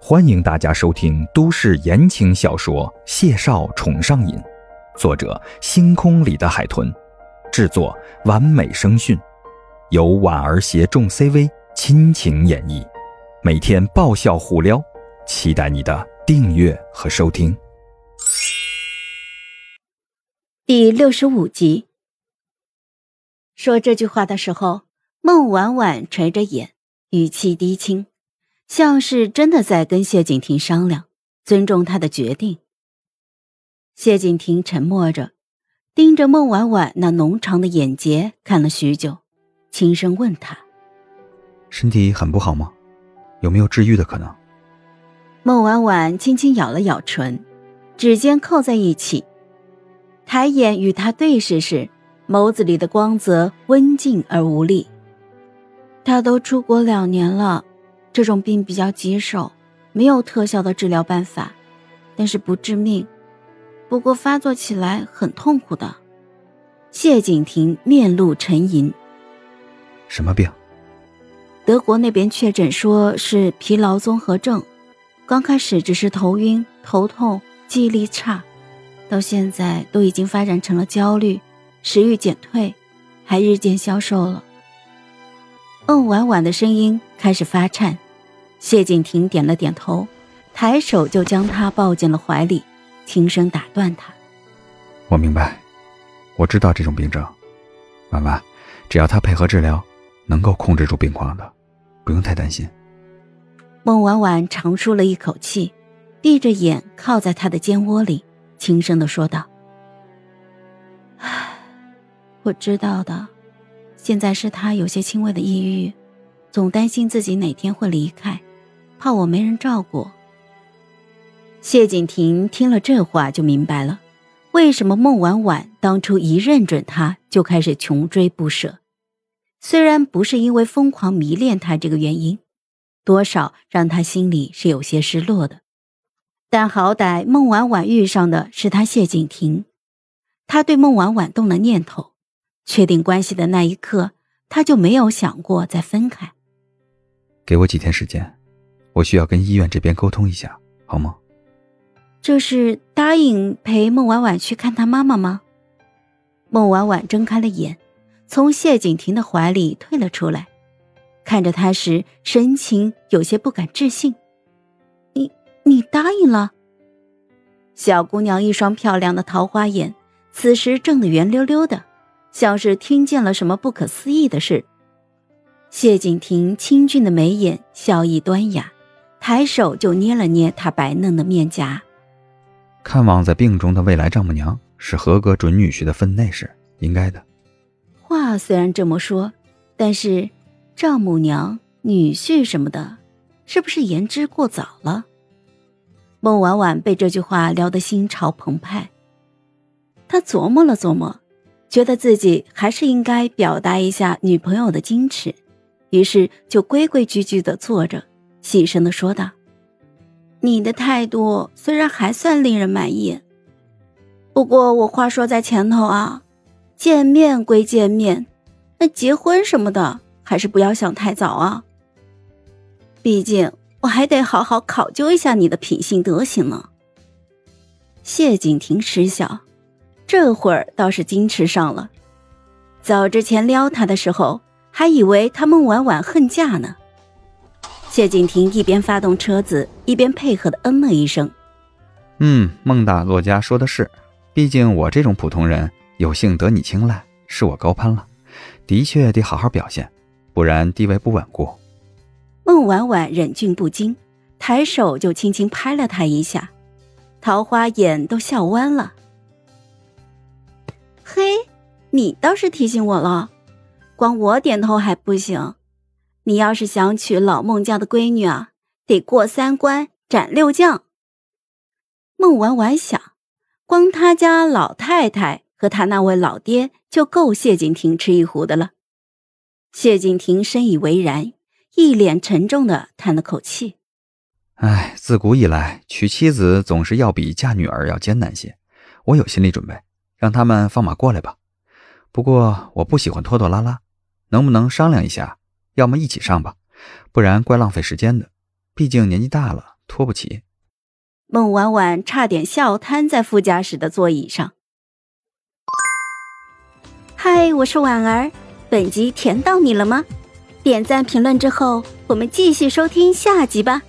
欢迎大家收听都市言情小说《谢少宠上瘾》，作者：星空里的海豚，制作：完美声讯，由婉儿携众 CV 亲情演绎，每天爆笑互撩，期待你的订阅和收听。第六十五集，说这句话的时候，孟婉婉垂着眼，语气低轻。像是真的在跟谢景亭商量，尊重他的决定。谢景亭沉默着，盯着孟婉婉那浓长的眼睫看了许久，轻声问她：“身体很不好吗？有没有治愈的可能？”孟婉婉轻轻咬了咬唇，指尖扣在一起，抬眼与他对视时，眸子里的光泽温静而无力。他都出国两年了。这种病比较棘手，没有特效的治疗办法，但是不致命，不过发作起来很痛苦的。谢景亭面露沉吟。什么病？德国那边确诊说是疲劳综合症，刚开始只是头晕、头痛、记忆力差，到现在都已经发展成了焦虑、食欲减退，还日渐消瘦了。嗯婉婉的声音开始发颤。谢景亭点了点头，抬手就将他抱进了怀里，轻声打断他：“我明白，我知道这种病症。婉婉，只要他配合治疗，能够控制住病况的，不用太担心。”孟婉婉长舒了一口气，闭着眼靠在他的肩窝里，轻声的说道：“唉，我知道的，现在是他有些轻微的抑郁，总担心自己哪天会离开。”怕我没人照顾。谢景亭听了这话就明白了，为什么孟婉婉当初一认准他就开始穷追不舍。虽然不是因为疯狂迷恋他这个原因，多少让他心里是有些失落的。但好歹孟婉婉遇上的是他谢景亭，他对孟婉婉动了念头，确定关系的那一刻，他就没有想过再分开。给我几天时间。我需要跟医院这边沟通一下，好吗？这是答应陪孟婉婉去看她妈妈吗？孟婉婉睁开了眼，从谢景亭的怀里退了出来，看着他时神情有些不敢置信。你你答应了？小姑娘一双漂亮的桃花眼，此时睁得圆溜溜的，像是听见了什么不可思议的事。谢景亭清俊的眉眼，笑意端雅。抬手就捏了捏他白嫩的面颊。看望在病中的未来丈母娘是合格准女婿的分内事，应该的。话虽然这么说，但是丈母娘、女婿什么的，是不是言之过早了？孟婉婉被这句话撩得心潮澎湃。她琢磨了琢磨，觉得自己还是应该表达一下女朋友的矜持，于是就规规矩矩的坐着。细声的说道：“你的态度虽然还算令人满意，不过我话说在前头啊，见面归见面，那结婚什么的还是不要想太早啊。毕竟我还得好好考究一下你的品性德行呢。”谢景亭失笑，这会儿倒是矜持上了。早之前撩他的时候，还以为他孟婉婉恨嫁呢。谢景亭一边发动车子，一边配合的嗯了一声。嗯，孟大作家说的是，毕竟我这种普通人有幸得你青睐，是我高攀了，的确得好好表现，不然地位不稳固。孟婉婉忍俊不禁，抬手就轻轻拍了他一下，桃花眼都笑弯了。嘿，你倒是提醒我了，光我点头还不行。你要是想娶老孟家的闺女啊，得过三关斩六将。孟婉婉想，光他家老太太和他那位老爹就够谢景亭吃一壶的了。谢景亭深以为然，一脸沉重的叹了口气：“哎，自古以来，娶妻子总是要比嫁女儿要艰难些。我有心理准备，让他们放马过来吧。不过我不喜欢拖拖拉拉，能不能商量一下？”要么一起上吧，不然怪浪费时间的。毕竟年纪大了，拖不起。孟婉婉差点笑瘫在副驾驶的座椅上。嗨，我是婉儿，本集甜到你了吗？点赞评论之后，我们继续收听下集吧。